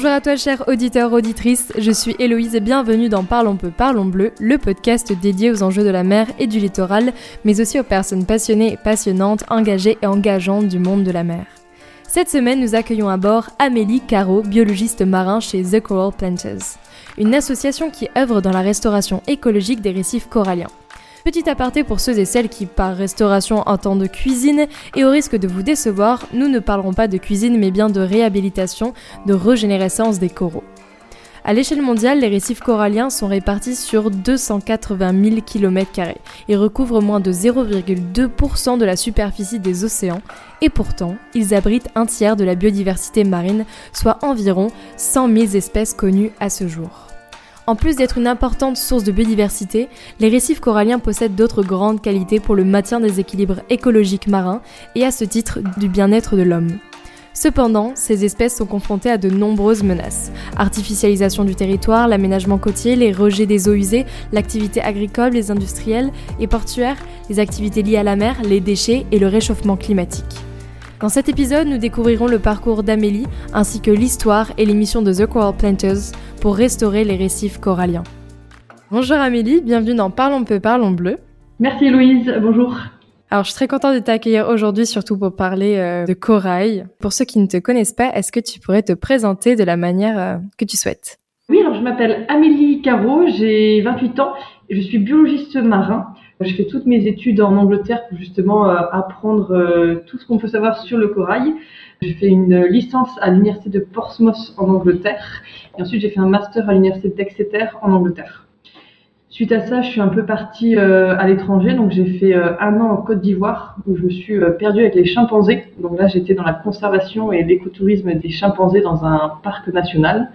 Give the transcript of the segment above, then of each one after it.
Bonjour à toi chers auditeurs, auditrices, je suis Héloïse et bienvenue dans Parlons peu, parlons bleu, le podcast dédié aux enjeux de la mer et du littoral, mais aussi aux personnes passionnées et passionnantes, engagées et engageantes du monde de la mer. Cette semaine, nous accueillons à bord Amélie Caro, biologiste marin chez The Coral Planters, une association qui œuvre dans la restauration écologique des récifs coralliens. Petit aparté pour ceux et celles qui, par restauration, entendent cuisine, et au risque de vous décevoir, nous ne parlerons pas de cuisine mais bien de réhabilitation, de régénérescence des coraux. À l'échelle mondiale, les récifs coralliens sont répartis sur 280 000 km et recouvrent moins de 0,2% de la superficie des océans, et pourtant, ils abritent un tiers de la biodiversité marine, soit environ 100 000 espèces connues à ce jour. En plus d'être une importante source de biodiversité, les récifs coralliens possèdent d'autres grandes qualités pour le maintien des équilibres écologiques marins et à ce titre du bien-être de l'homme. Cependant, ces espèces sont confrontées à de nombreuses menaces. Artificialisation du territoire, l'aménagement côtier, les rejets des eaux usées, l'activité agricole, les industrielles et portuaires, les activités liées à la mer, les déchets et le réchauffement climatique. Dans cet épisode, nous découvrirons le parcours d'Amélie ainsi que l'histoire et les missions de The Coral Planters pour restaurer les récifs coralliens. Bonjour Amélie, bienvenue dans Parlons peu, parlons bleu. Merci Louise, bonjour. Alors, je suis très contente de t'accueillir aujourd'hui, surtout pour parler euh, de corail. Pour ceux qui ne te connaissent pas, est-ce que tu pourrais te présenter de la manière euh, que tu souhaites? Oui, alors je m'appelle Amélie Caro, j'ai 28 ans et je suis biologiste marin. Je fais toutes mes études en Angleterre pour justement euh, apprendre tout ce qu'on peut savoir sur le corail. J'ai fait une licence à l'université de Portsmouth en Angleterre et ensuite j'ai fait un master à l'université d'Exeter en Angleterre. Suite à ça, je suis un peu partie euh, à l'étranger, donc j'ai fait euh, un an en Côte d'Ivoire où je me suis euh, perdue avec les chimpanzés. Donc là, j'étais dans la conservation et l'écotourisme des chimpanzés dans un parc national.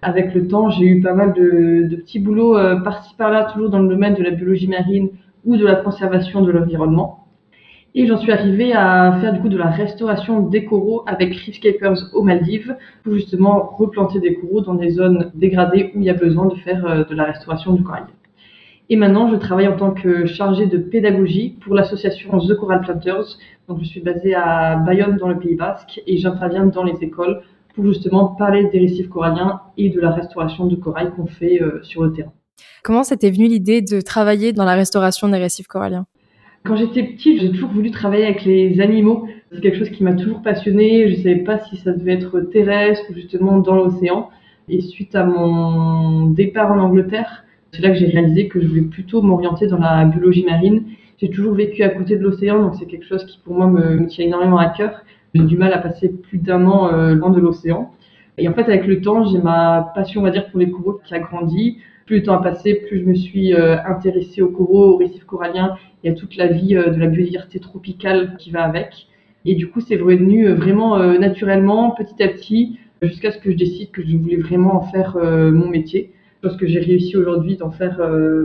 Avec le temps, j'ai eu pas mal de, petits boulots par-ci par-là, toujours dans le domaine de la biologie marine ou de la conservation de l'environnement. Et j'en suis arrivée à faire du coup de la restauration des coraux avec Reefscapers aux Maldives pour justement replanter des coraux dans des zones dégradées où il y a besoin de faire euh, de la restauration du corail. Et maintenant, je travaille en tant que chargée de pédagogie pour l'association The Coral Planters. Donc, je suis basée à Bayonne dans le Pays Basque et j'interviens dans les écoles pour justement parler des récifs coralliens et de la restauration de corail qu'on fait euh, sur le terrain. Comment c'était venu l'idée de travailler dans la restauration des récifs coralliens? Quand j'étais petite, j'ai toujours voulu travailler avec les animaux. C'est quelque chose qui m'a toujours passionnée. Je ne savais pas si ça devait être terrestre ou justement dans l'océan. Et suite à mon départ en Angleterre, c'est là que j'ai réalisé que je voulais plutôt m'orienter dans la biologie marine. J'ai toujours vécu à côté de l'océan, donc c'est quelque chose qui pour moi me, tient énormément à cœur. J'ai du mal à passer plus d'un an euh, loin de l'océan. Et en fait, avec le temps, j'ai ma passion, on va dire, pour les coraux qui a grandi. Plus le temps a passé, plus je me suis euh, intéressée aux coraux, aux récifs coralliens y a toute la vie euh, de la biodiversité tropicale qui va avec. Et du coup, c'est revenu euh, vraiment naturellement, petit à petit, jusqu'à ce que je décide que je voulais vraiment en faire mon métier. Parce que j'ai réussi aujourd'hui d'en faire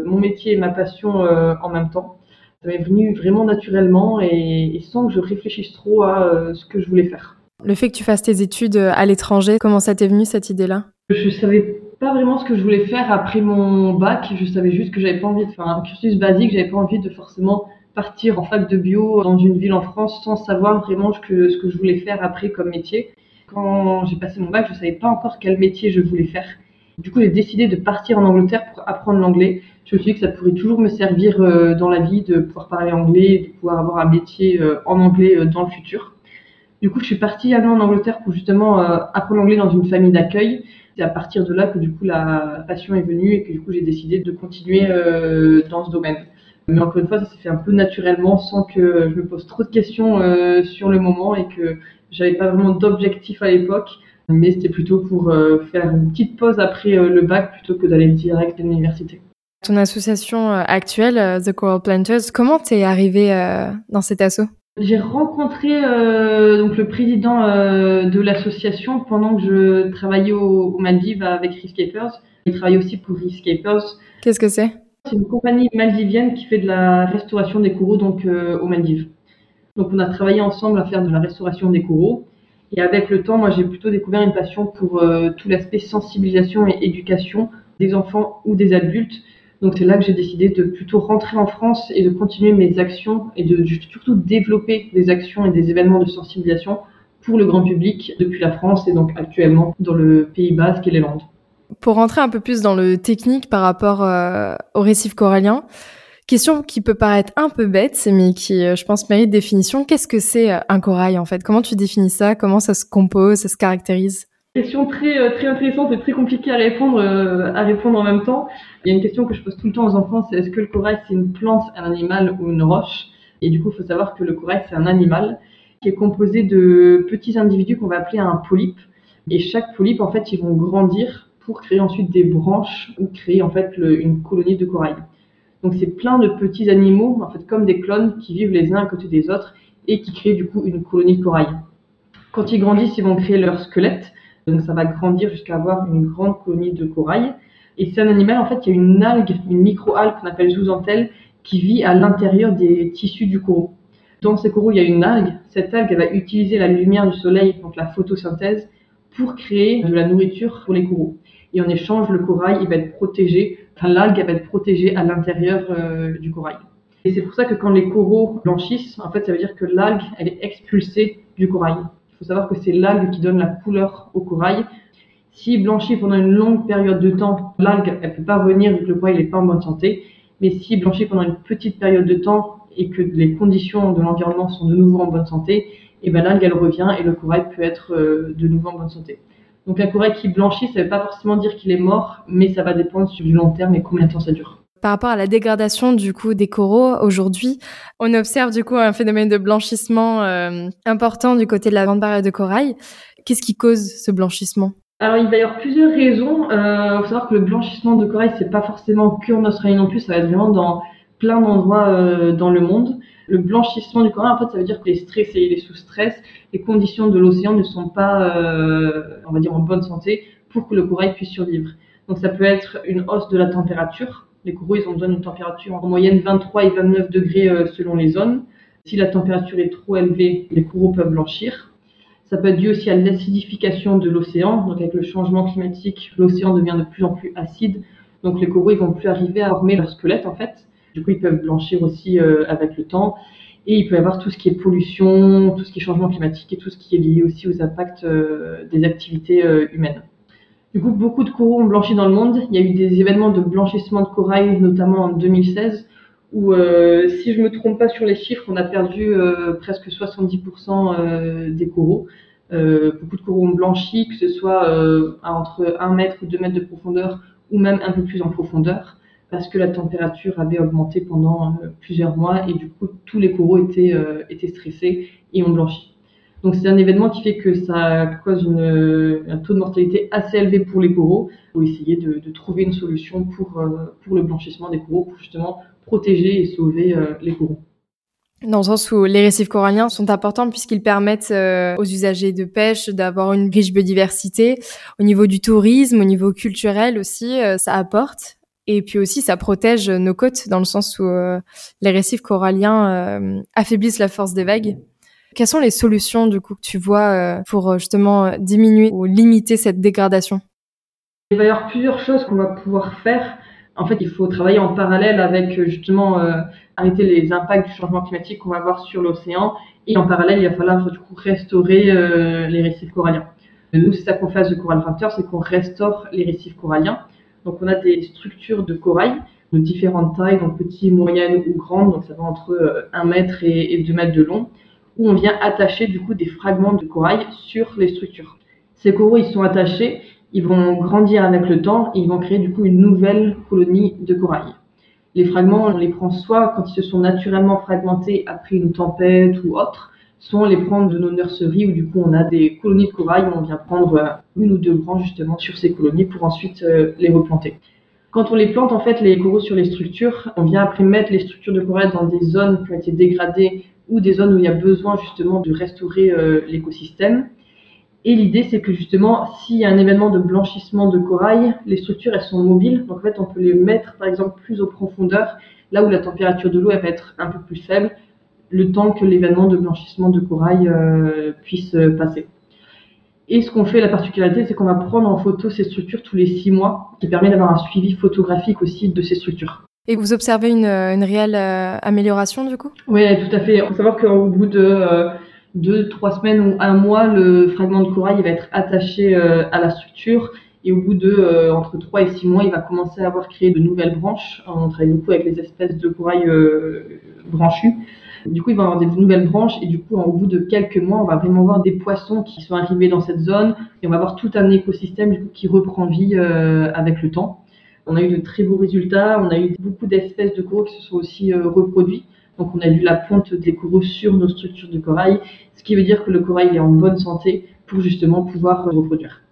mon métier et ma passion en même temps. Ça m'est venu vraiment naturellement et, sans que je réfléchisse trop à ce que je voulais faire. Le fait que tu fasses tes études à l'étranger, comment ça t'est venu cette idée-là? Je savais pas vraiment ce que je voulais faire après mon bac. Je savais juste que j'avais pas envie de faire un cursus basique. J'avais pas envie de forcément partir en fac de bio dans une ville en France sans savoir vraiment ce que, ce que je voulais faire après comme métier. Quand j'ai passé mon bac, je savais pas encore quel métier je voulais faire. Du coup, j'ai décidé de partir en Angleterre pour apprendre l'anglais. Je me suis dit que ça pourrait toujours me servir euh, dans la vie de pouvoir parler anglais, de pouvoir avoir un métier euh, en anglais euh, dans le futur. Du coup, je suis partie un an en Angleterre pour justement apprendre l'anglais dans une famille d'accueil. C'est à partir de là que du coup la passion est venue et que du coup j'ai décidé de continuer euh, dans ce domaine. Mais encore une fois, ça s'est fait un peu naturellement sans que je me pose trop de questions euh, sur le moment et que j'avais pas vraiment d'objectif à l'époque. Mais c'était plutôt pour euh, faire une petite pause après le bac plutôt que d'aller direct à l'université. Ton association actuelle, The Coral Planters, comment t'es arrivé dans cet assaut? J'ai rencontré euh, donc le président euh, de l'association pendant que je travaillais au, Maldives avec Reefscapers. Il travaille aussi pour Reefscapers. Qu'est-ce que c'est? C'est une compagnie maldivienne qui fait de la restauration des coraux donc euh, aux Maldives. Donc on a travaillé ensemble à faire de la restauration des coraux. Et avec le temps, moi j'ai plutôt découvert une passion pour tout l'aspect sensibilisation et éducation des enfants ou des adultes donc c'est là que j'ai décidé de plutôt rentrer en France et de continuer mes actions et de surtout développer des actions et des événements de sensibilisation pour le grand public depuis la France et donc actuellement dans le Pays Basque et les Landes. Pour rentrer un peu plus dans le technique par rapport euh, au récif corallien, question qui peut paraître un peu bête, mais qui, euh, je pense, mérite définition. Qu'est-ce que c'est euh, un corail en fait? Comment tu définis ça? Comment ça se compose? Ça se caractérise? Question très très intéressante et très compliquée à répondre à répondre en même temps. Il y a une question que je pose tout le temps aux enfants, c'est est-ce que le corail c'est une plante, un animal ou une roche? Et du coup, il faut savoir que le corail c'est un animal qui est composé de petits individus qu'on va appeler un polype. Et chaque polype, en fait, ils vont grandir pour créer ensuite des branches ou créer en fait une colonie de corail. Donc c'est plein de petits animaux, en fait comme des clones qui vivent les uns à côté des autres et qui créent du coup une colonie de corail. Quand ils grandissent, ils vont créer leur squelette, donc ça va grandir jusqu'à avoir une grande colonie de corail. Et c'est un animal en fait qui a une algue, une micro-algue qu'on appelle zooxanthelle, qui vit à l'intérieur des tissus du coraux. Dans ces coraux, il y a une algue. Cette algue elle va utiliser la lumière du soleil, donc la photosynthèse, pour créer de la nourriture pour les coraux. Et en échange, le corail, il va être protégé, enfin l'algue, va être protégée à l'intérieur euh, du corail. Et c'est pour ça que quand les coraux blanchissent, en fait, ça veut dire que l'algue, elle est expulsée du corail. Faut savoir que c'est l'algue qui donne la couleur au corail. S'il blanchit pendant une longue période de temps, l'algue, elle peut pas revenir vu que le corail n'est pas en bonne santé. Mais s'il blanchit pendant une petite période de temps et que les conditions de l'environnement sont de nouveau en bonne santé, et ben l'algue, elle revient et le corail peut être euh, de nouveau en bonne santé. Donc un corail qui blanchit, ça ne veut pas forcément dire qu'il est mort, mais ça va dépendre sur du long terme et combien de temps ça dure. Par rapport à la dégradation du coup des coraux aujourd'hui, on observe du coup un phénomène de blanchissement euh, important du côté de la grande barrière de corail. Qu'est-ce qui cause ce blanchissement? Alors il va y avoir plusieurs raisons. Il euh, faut savoir que le blanchissement de corail c'est pas forcément que en Australie non plus, ça va être vraiment dans plein d'endroits euh, dans le monde. Le blanchissement du corail, en fait, ça veut dire que les stressés, il est sous stress, les conditions de l'océan ne sont pas, on va dire, en bonne santé pour que le corail puisse survivre. Donc ça peut être une hausse de la température. Les coraux, ils ont besoin d'une température en moyenne 23 et 29 degrés euh, selon les zones. Si la température est trop élevée, les coraux peuvent blanchir. Ça peut être dû aussi à l'acidification de l'océan. Donc avec le changement climatique, l'océan devient de plus en plus acide. Donc les coraux, ils vont plus arriver à former leur squelette en fait. Du coup, ils peuvent blanchir aussi euh, avec le temps. Et il peut y avoir tout ce qui est pollution, tout ce qui est changement climatique et tout ce qui est lié aussi aux impacts euh, des activités humaines. Du coup, beaucoup de coraux ont blanchi dans le monde. Il y a eu des événements de blanchissement de corail, notamment en 2016, où, si je me trompe pas sur les chiffres, on a perdu presque 70% des coraux. beaucoup de coraux ont blanchi, que ce soit entre 1 mètre ou 2 mètres de profondeur, ou même un peu plus en profondeur parce que la température avait augmenté pendant euh, plusieurs mois et du coup tous les coraux étaient, euh, étaient stressés et ont blanchi. Donc c'est un événement qui fait que ça cause un taux de mortalité assez élevé pour les coraux. Il faut essayer de, trouver une solution pour, euh, pour le blanchissement des coraux, pour justement protéger et sauver les coraux. Dans le sens où les récifs coralliens sont importants puisqu'ils permettent aux usagers de pêche d'avoir une riche biodiversité. Au niveau du tourisme, au niveau culturel aussi, ça apporte. Et puis aussi, ça protège nos côtes dans le sens où euh, les récifs coralliens euh, affaiblissent la force des vagues. Quelles sont les solutions du coup que tu vois euh, pour justement diminuer ou limiter cette dégradation? Il va y avoir plusieurs choses qu'on va pouvoir faire. En fait, il faut travailler en parallèle avec justement arrêter les impacts du changement climatique qu'on va avoir sur l'océan. Et en parallèle, il va falloir du coup restaurer les récifs coralliens. Nous, c'est ça qu'on fait à The Coral Raptor, c'est qu'on restaure les récifs coralliens. Donc on a des structures de corail de différentes tailles, donc petites, moyennes ou grandes, donc ça va entre 1 euh, mètre et 2 mètres de long, où on vient attacher du coup des fragments de corail sur les structures. Ces coraux, ils sont attachés, ils vont grandir avec le temps et ils vont créer du coup une nouvelle colonie de corail. Les fragments, on les prend soit quand ils se sont naturellement fragmentés après une tempête ou autre, soit on les prend de nos nurseries où du coup on a des colonies de corail où on vient prendre euh, une ou deux branches justement sur ces colonies pour ensuite euh, les replanter. Quand on les plante, en fait, les coraux sur les structures, on vient après mettre les structures de corail dans des zones qui ont été dégradées ou des zones où il y a besoin justement de restaurer euh, l'écosystème. Et l'idée, c'est que justement, s'il y a un événement de blanchissement de corail, les structures, elles sont mobiles. Donc en fait, on peut les mettre, par exemple, plus aux profondeurs, là où la température de l'eau, elle va être un peu plus faible, le temps que l'événement de blanchissement de corail euh, puisse euh, passer. Et ce qu'on fait, la particularité, c'est qu'on va prendre en photo ces structures tous les six mois, qui permet d'avoir un suivi photographique aussi de ces structures. Et vous observez une, réelle euh, amélioration du coup? Oui, tout à fait. Il faut savoir qu'au bout de deux, trois semaines ou un mois, le fragment de corail va être attaché à la structure et au bout de entre 3 et 6 mois, il va commencer à avoir créé de nouvelles branches. On travaille beaucoup avec les espèces de corail branchues. Du coup, il va avoir des nouvelles branches et du coup, au bout de quelques mois, on va vraiment voir des poissons qui sont arrivés dans cette zone et on va avoir tout un écosystème qui reprend vie euh, avec le temps. On a eu de très beaux résultats, on a eu beaucoup d'espèces de coraux qui se sont aussi euh, reproduits. Donc, on a vu la ponte des coraux sur nos structures de corail, ce qui veut dire que le corail est en bonne santé pour justement pouvoir se reproduire.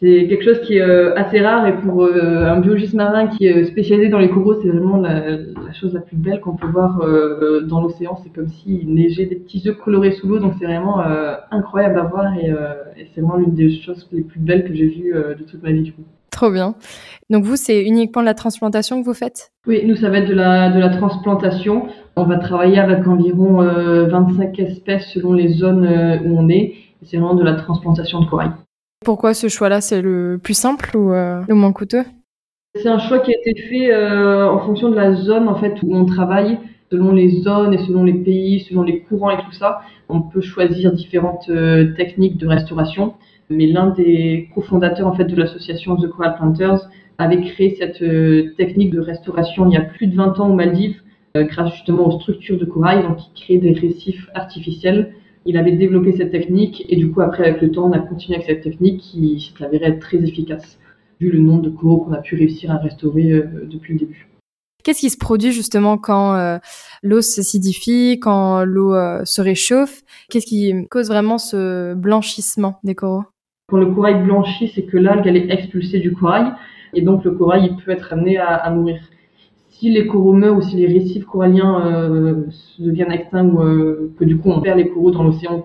C'est quelque chose qui est euh, assez rare et pour euh, un biologiste marin qui est spécialisé dans les coraux, c'est vraiment la, chose la plus belle qu'on peut voir euh, dans l'océan. C'est comme s'il neigeait des petits œufs colorés sous l'eau, donc c'est vraiment incroyable à voir et, c'est vraiment l'une des choses les plus belles que j'ai vues de toute ma vie du. Trop bien. Donc vous, c'est uniquement de la transplantation que vous faites? Oui, nous, ça va être de la, de la transplantation. On va travailler avec environ 25 espèces selon les zones où on est. C'est vraiment de la transplantation de corail. Pourquoi ce choix-là, c'est le plus simple ou euh, le moins coûteux? C'est un choix qui a été fait euh, en fonction de la zone en fait où on travaille, selon les zones et selon les pays, selon les courants et tout ça. On peut choisir différentes euh, techniques de restauration. Mais l'un des cofondateurs en fait de l'association The Coral Planters avait créé cette technique de restauration il y a plus de 20 ans aux Maldives, grâce justement aux structures de corail, donc il crée des récifs artificiels. Il avait développé cette technique et du coup après avec le temps on a continué avec cette technique qui s'est avérée être très efficace vu le nombre de coraux qu'on a pu réussir à restaurer euh, depuis le début. Qu'est-ce qui se produit justement quand euh, l'eau s'acidifie, quand l'eau euh, se réchauffe? Qu'est-ce qui cause vraiment ce blanchissement des coraux? Quand le corail blanchit, c'est que l'algue est expulsée du corail et donc le corail il peut être amené à, mourir si les coraux meurent ou si les récifs coralliens euh, deviennent extincts ou euh, que du coup on perd les coraux dans l'océan,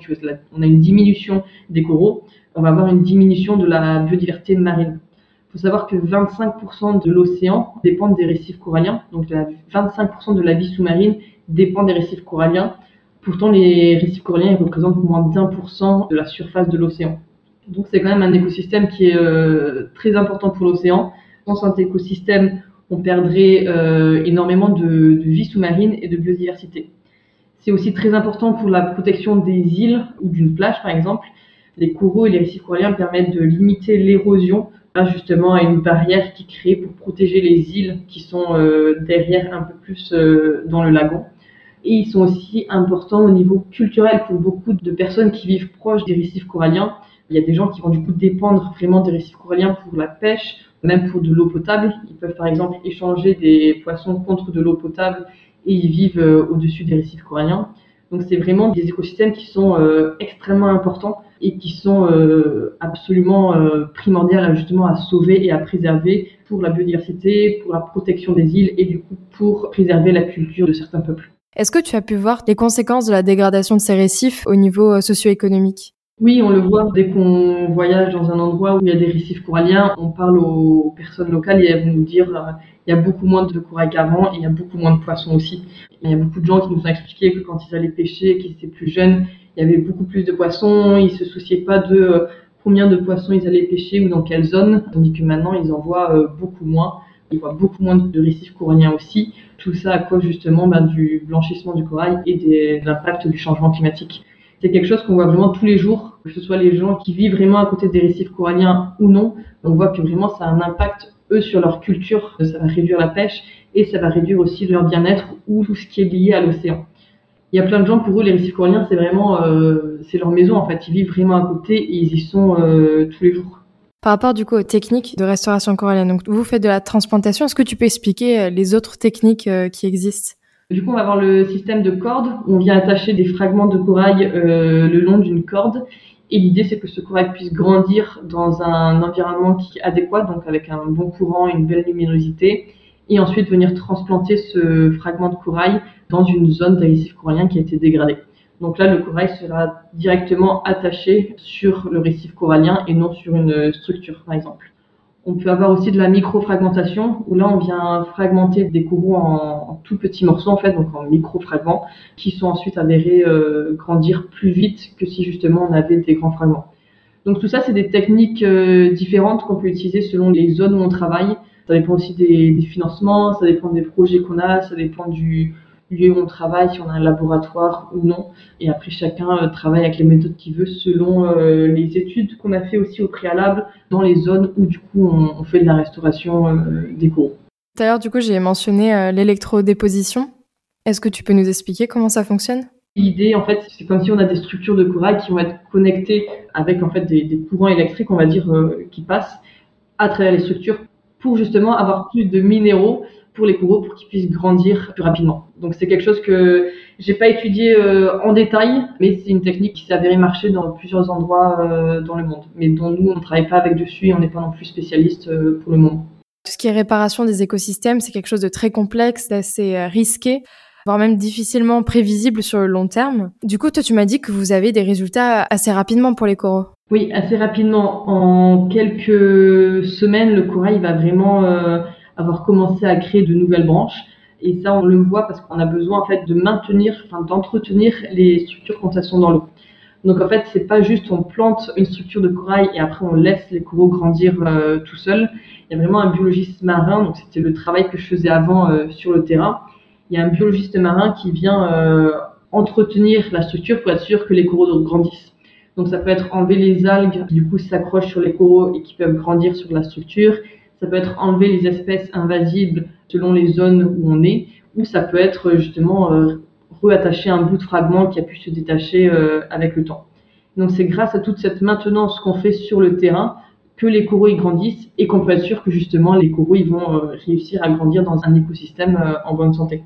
on a une diminution des coraux, on va avoir une diminution de la biodiversité marine. Il faut savoir que 25% de l'océan dépend des récifs coralliens, donc 25% de la vie sous-marine dépend des récifs coralliens. Pourtant, les récifs coralliens représentent moins d'un pour cent de la surface de l'océan. Donc c'est quand même un écosystème qui est euh, très important pour l'océan. Dans cet écosystème, on perdrait euh, énormément de, vie sous-marine et de biodiversité. C'est aussi très important pour la protection des îles ou d'une plage, par exemple. Les coraux et les récifs coralliens permettent de limiter l'érosion justement à une barrière qui est créée pour protéger les îles qui sont euh, derrière un peu plus dans le lagon. Et ils sont aussi importants au niveau culturel pour beaucoup de personnes qui vivent proches des récifs coralliens. Il y a des gens qui vont du coup dépendre vraiment des récifs coralliens pour la pêche, même pour de l'eau potable. Ils peuvent par exemple échanger des poissons contre de l'eau potable et ils vivent euh, au-dessus des récifs coralliens. Donc c'est vraiment des écosystèmes qui sont euh, extrêmement importants et qui sont euh, absolument primordiaux justement à sauver et à préserver pour la biodiversité, pour la protection des îles et du coup pour préserver la culture de certains peuples. Est-ce que tu as pu voir les conséquences de la dégradation de ces récifs au niveau socio-économique? Oui, on le voit dès qu'on voyage dans un endroit où il y a des récifs coralliens, on parle aux personnes locales et elles vont nous dire euh, il y a beaucoup moins de corail qu'avant et il y a beaucoup moins de poissons aussi. Il y a beaucoup de gens qui nous ont expliqué que quand ils allaient pêcher, qu'ils étaient plus jeunes, il y avait beaucoup plus de poissons, ils se souciaient pas de euh, combien de poissons ils allaient pêcher ou dans quelle zone, tandis que maintenant ils en voient euh, beaucoup moins. Ils voient beaucoup moins de récifs coralliens aussi. Tout ça à cause justement ben, du blanchissement du corail et de l'impact du changement climatique c'est quelque chose qu'on voit vraiment tous les jours, que ce soit les gens qui vivent vraiment à côté des récifs coralliens ou non. On voit que vraiment ça a un impact, eux, sur leur culture. Ça va réduire la pêche et ça va réduire aussi leur bien-être ou tout ce qui est lié à l'océan. Il y a plein de gens, pour eux, les récifs coralliens, c'est vraiment, euh, c'est leur maison en fait. Ils vivent vraiment à côté et ils y sont euh, tous les jours. Par rapport du coup aux techniques de restauration corallienne, donc vous faites de la transplantation, est-ce que tu peux expliquer euh, les autres techniques qui existent? Du coup, on va avoir le système de corde. On vient attacher des fragments de corail euh, le long d'une corde. Et l'idée, c'est que ce corail puisse grandir dans un environnement qui est adéquat, donc avec un bon courant, une belle luminosité, et ensuite venir transplanter ce fragment de corail dans une zone des récifs coralliens qui a été dégradée. Donc là, le corail sera directement attaché sur le récif corallien et non sur une structure, par exemple. On peut avoir aussi de la microfragmentation, où là on vient fragmenter des coraux en, tout petits morceaux, en fait, donc en micro-fragments, qui sont ensuite avérés euh, grandir plus vite que si justement on avait des grands fragments. Donc tout ça, c'est des techniques euh, différentes qu'on peut utiliser selon les zones où on travaille. Ça dépend aussi des, financements, ça dépend des projets qu'on a, ça dépend du, lieu où on travaille, si on a un laboratoire ou non. Et après, chacun travaille avec les méthodes qu'il veut selon les études qu'on a fait aussi au préalable dans les zones où du coup on, fait de la restauration des coraux. Tout à l'heure, du coup, j'ai mentionné l'électrodéposition. Est-ce que tu peux nous expliquer comment ça fonctionne? L'idée, en fait, c'est comme si on a des structures de corail qui vont être connectées avec en fait des, courants électriques, on va dire, qui passent à travers les structures pour justement avoir plus de minéraux pour les coraux pour qu'ils puissent grandir plus rapidement. Donc c'est quelque chose que j'ai pas étudié euh, en détail, mais c'est une technique qui s'est avérée marcher dans plusieurs endroits euh, dans le monde, mais dont nous on ne travaille pas avec dessus et on n'est pas non plus spécialiste euh, pour le moment. Tout ce qui est réparation des écosystèmes, c'est quelque chose de très complexe, d'assez risqué voire même difficilement prévisible sur le long terme. Du coup, toi, tu m'as dit que vous avez des résultats assez rapidement pour les coraux. Oui, assez rapidement. En quelques semaines, le corail va vraiment avoir commencé à créer de nouvelles branches. Et ça, on le voit parce qu'on a besoin en fait de maintenir, enfin d'entretenir les structures quand elles sont dans l'eau. Donc en fait, c'est pas juste on plante une structure de corail et après on laisse les coraux grandir euh, tout seuls. Il y a vraiment un biologiste marin, donc c'était le travail que je faisais avant euh, sur le terrain. Il y a un biologiste marin qui vient entretenir la structure pour être sûr que les coraux grandissent. Donc ça peut être enlever les algues qui du coup s'accrochent sur les coraux et qui peuvent grandir sur la structure. Ça peut être enlever les espèces invasibles selon les zones où on est. Ou ça peut être justement euh, reattacher un bout de fragment qui a pu se détacher euh, avec le temps. Donc c'est grâce à toute cette maintenance qu'on fait sur le terrain que les coraux y grandissent et qu'on peut être sûr que justement les coraux ils vont euh, réussir à grandir dans un écosystème en bonne santé.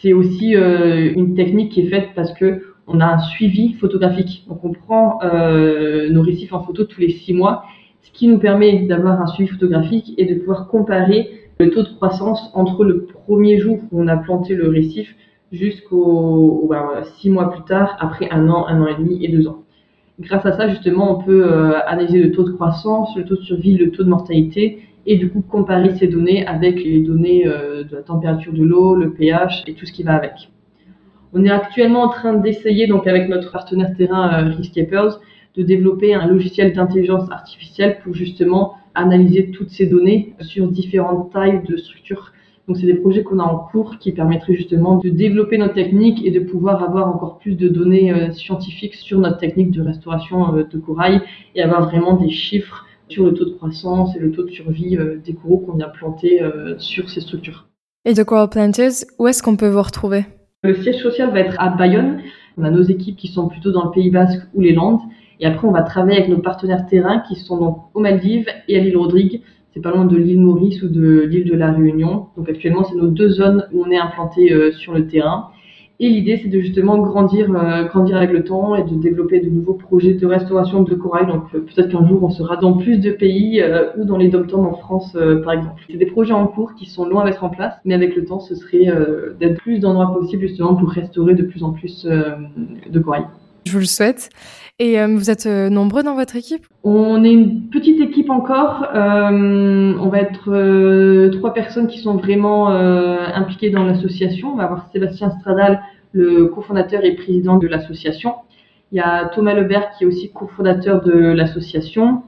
C'est aussi une technique qui est faite parce que on a un suivi photographique. Donc on prend euh, nos récifs en photo tous les six mois, ce qui nous permet d'avoir un suivi photographique et de pouvoir comparer le taux de croissance entre le premier jour où on a planté le récif jusqu'au six mois plus tard, après un an, un an et demi et deux ans. Grâce à ça, justement, on peut euh, analyser le taux de croissance, le taux de survie, le taux de mortalité, et du coup comparer ces données avec les données euh, de la température de l'eau, le pH et tout ce qui va avec. On est actuellement en train d'essayer, donc avec notre partenaire terrain euh, Riskapers, de développer un logiciel d'intelligence artificielle pour justement analyser toutes ces données sur différentes tailles de structures. Donc c'est des projets qu'on a en cours qui permettraient justement de développer notre technique et de pouvoir avoir encore plus de données euh, scientifiques sur notre technique de restauration euh, de corail et avoir vraiment des chiffres sur le taux de croissance et le taux de survie des coraux qu'on vient planter sur ces structures. Et The Coral Planters, où est-ce qu'on peut vous retrouver? Le siège social va être à Bayonne. On a nos équipes qui sont plutôt dans le Pays Basque ou les Landes. Et après, on va travailler avec nos partenaires terrain qui sont donc aux Maldives et à l'île Rodrigue. C'est pas loin de l'île Maurice ou de l'île de la Réunion. Donc actuellement, c'est nos deux zones où on est implanté euh, sur le terrain. Et l'idée, c'est de justement grandir, euh, grandir avec le temps et de développer de nouveaux projets de restauration de corail. Donc euh, peut-être qu'un jour, on sera dans plus de pays ou dans les dom en France, par exemple. C'est des projets en cours qui sont longs à mettre en place, mais avec le temps, ce serait d'être plus d'endroits possibles justement pour restaurer de plus en plus de corail. Je vous le souhaite. Et vous êtes nombreux dans votre équipe? On est une petite équipe encore. on va être trois personnes qui sont vraiment impliquées dans l'association. On va avoir Sébastien Stradal, le cofondateur et président de l'association. Il y a Thomas Lebert qui est aussi cofondateur de l'association.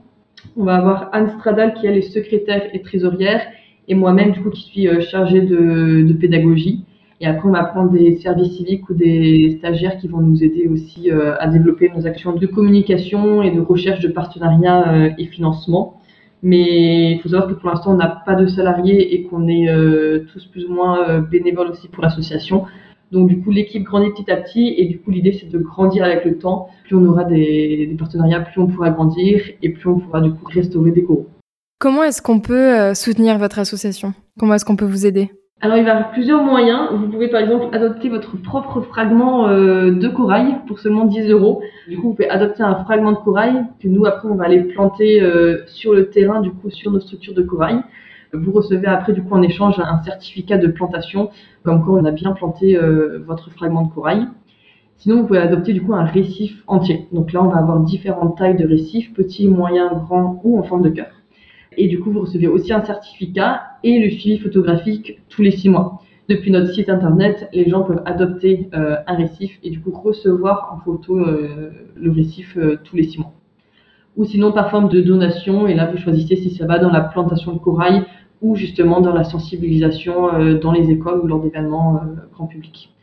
On va avoir Anne Stradal qui elle est secrétaire et trésorière et moi-même du coup qui suis euh, chargée de, pédagogie. Et après on va prendre des services civiques ou des stagiaires qui vont nous aider aussi euh, à développer nos actions de communication et de recherche de partenariats euh, et financement. Mais il faut savoir que pour l'instant on n'a pas de salariés et qu'on est tous plus ou moins bénévoles aussi pour l'association. Donc du coup, l'équipe grandit petit à petit et du coup, l'idée c'est de grandir avec le temps. Plus on aura des, partenariats, plus on pourra grandir et plus on pourra du coup restaurer des coraux. Comment est-ce qu'on peut euh, soutenir votre association? Comment est-ce qu'on peut vous aider? Alors il va y avoir plusieurs moyens. Vous pouvez par exemple adopter votre propre fragment euh, de corail pour seulement 10 euros. Du coup, vous pouvez adopter un fragment de corail que nous après on va aller planter euh, sur le terrain du coup sur nos structures de corail. Vous recevez après du coup en échange un certificat de plantation, comme quoi on a bien planté euh, votre fragment de corail. Sinon, vous pouvez adopter du coup un récif entier. Donc là, on va avoir différentes tailles de récifs, petits, moyens, grands ou en forme de cœur. Et du coup, vous recevez aussi un certificat et le suivi photographique tous les six mois. Depuis notre site internet, les gens peuvent adopter euh, un récif et du coup recevoir en photo euh, le récif tous les six mois. Ou sinon par forme de donation, et là vous choisissez si ça va dans la plantation de corail ou justement dans la sensibilisation euh, dans les écoles ou lors d'événements euh, grand public.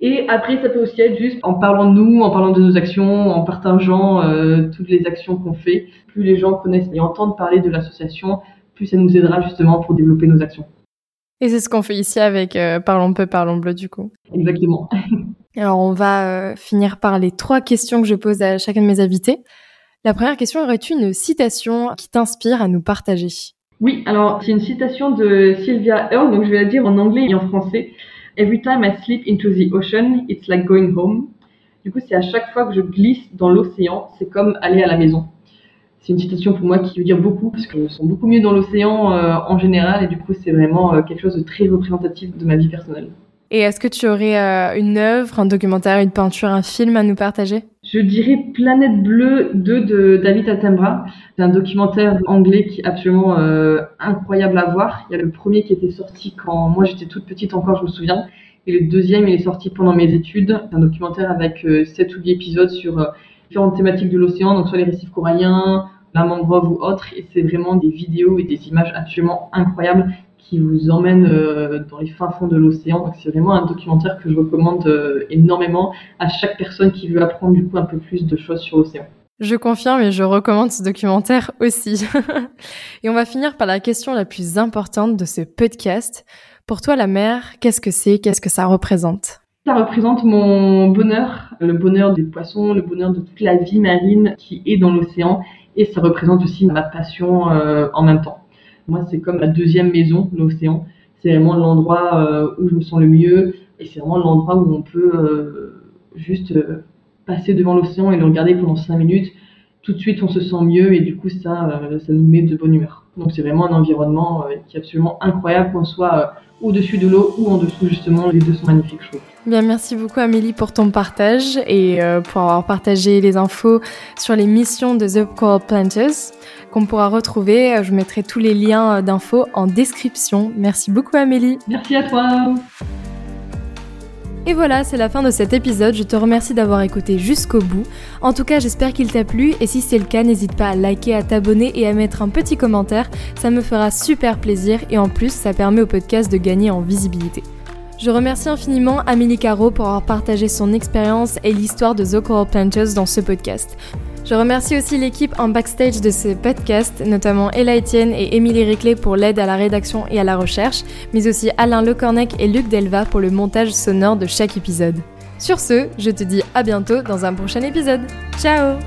Et après, ça peut aussi être juste en parlant de nous, en parlant de nos actions, en partageant euh, toutes les actions qu'on fait. Plus les gens connaissent et entendent parler de l'association, plus ça nous aidera justement pour développer nos actions. Et c'est ce qu'on fait ici avec euh, Parlons peu, Parlons bleu du coup. Exactement. Alors on va euh, finir par les trois questions que je pose à chacun de mes invités. La première question, aurais-tu une citation qui t'inspire à nous partager? Oui, alors c'est une citation de Sylvia Earle, donc je vais la dire en anglais et en français. Every time I slip into the ocean, it's like going home. Du coup, c'est à chaque fois que je glisse dans l'océan, c'est comme aller à la maison. C'est une citation pour moi qui veut dire beaucoup, parce que je me sens beaucoup mieux dans l'océan euh, en général, et du coup, c'est vraiment euh, quelque chose de très représentatif de ma vie personnelle. Et est-ce que tu aurais euh, une œuvre, un documentaire, une peinture, un film à nous partager? Je dirais Planète Bleue 2 de David Attenborough. C'est un documentaire anglais qui est absolument euh, incroyable à voir. Il y a le premier qui était sorti quand moi j'étais toute petite encore, je me souviens. Et le deuxième, il est sorti pendant mes études. C'est un documentaire avec euh, 7 ou 8 épisodes sur euh, différentes thématiques de l'océan, donc soit les récifs coralliens, la mangrove ou autre. Et c'est vraiment des vidéos et des images absolument incroyables qui vous emmène euh, dans les fins fonds de l'océan. Donc c'est vraiment un documentaire que je recommande euh, énormément à chaque personne qui veut apprendre du coup un peu plus de choses sur l'océan. Je confirme et je recommande ce documentaire aussi. et on va finir par la question la plus importante de ce podcast. Pour toi, la mer, qu'est-ce que c'est? Qu'est-ce que ça représente? Ça représente mon bonheur, le bonheur des poissons, le bonheur de toute la vie marine qui est dans l'océan. Et ça représente aussi ma passion euh, en même temps. Moi, c'est comme la deuxième maison, l'océan. C'est vraiment l'endroit euh, où je me sens le mieux et c'est vraiment l'endroit où on peut euh, juste euh, passer devant l'océan et le regarder pendant cinq minutes. Tout de suite, on se sent mieux et du coup, ça, ça nous met de bonne humeur. Donc, c'est vraiment un environnement qui est absolument incroyable, qu'on soit au-dessus de l'eau ou en dessous, justement. Les deux sont magnifiques, je. Bien, merci beaucoup Amélie pour ton partage et euh, pour avoir partagé les infos sur les missions de The Coral Planters qu'on pourra retrouver. Je mettrai tous les liens d'infos en description. Merci beaucoup Amélie. Merci à toi. Et voilà, c'est la fin de cet épisode. Je te remercie d'avoir écouté jusqu'au bout. En tout cas, j'espère qu'il t'a plu et si c'est le cas, n'hésite pas à liker, à t'abonner et à mettre un petit commentaire. Ça me fera super plaisir et en plus, ça permet au podcast de gagner en visibilité. Je remercie infiniment Amélie Caro pour avoir partagé son expérience et l'histoire de The Coral Planters dans ce podcast. Je remercie aussi l'équipe en backstage de ce podcast, notamment Ella Etienne et Émilie Riclet pour l'aide à la rédaction et à la recherche, mais aussi Alain Le Lecornec et Luc Delva pour le montage sonore de chaque épisode. Sur ce, je te dis à bientôt dans un prochain épisode. Ciao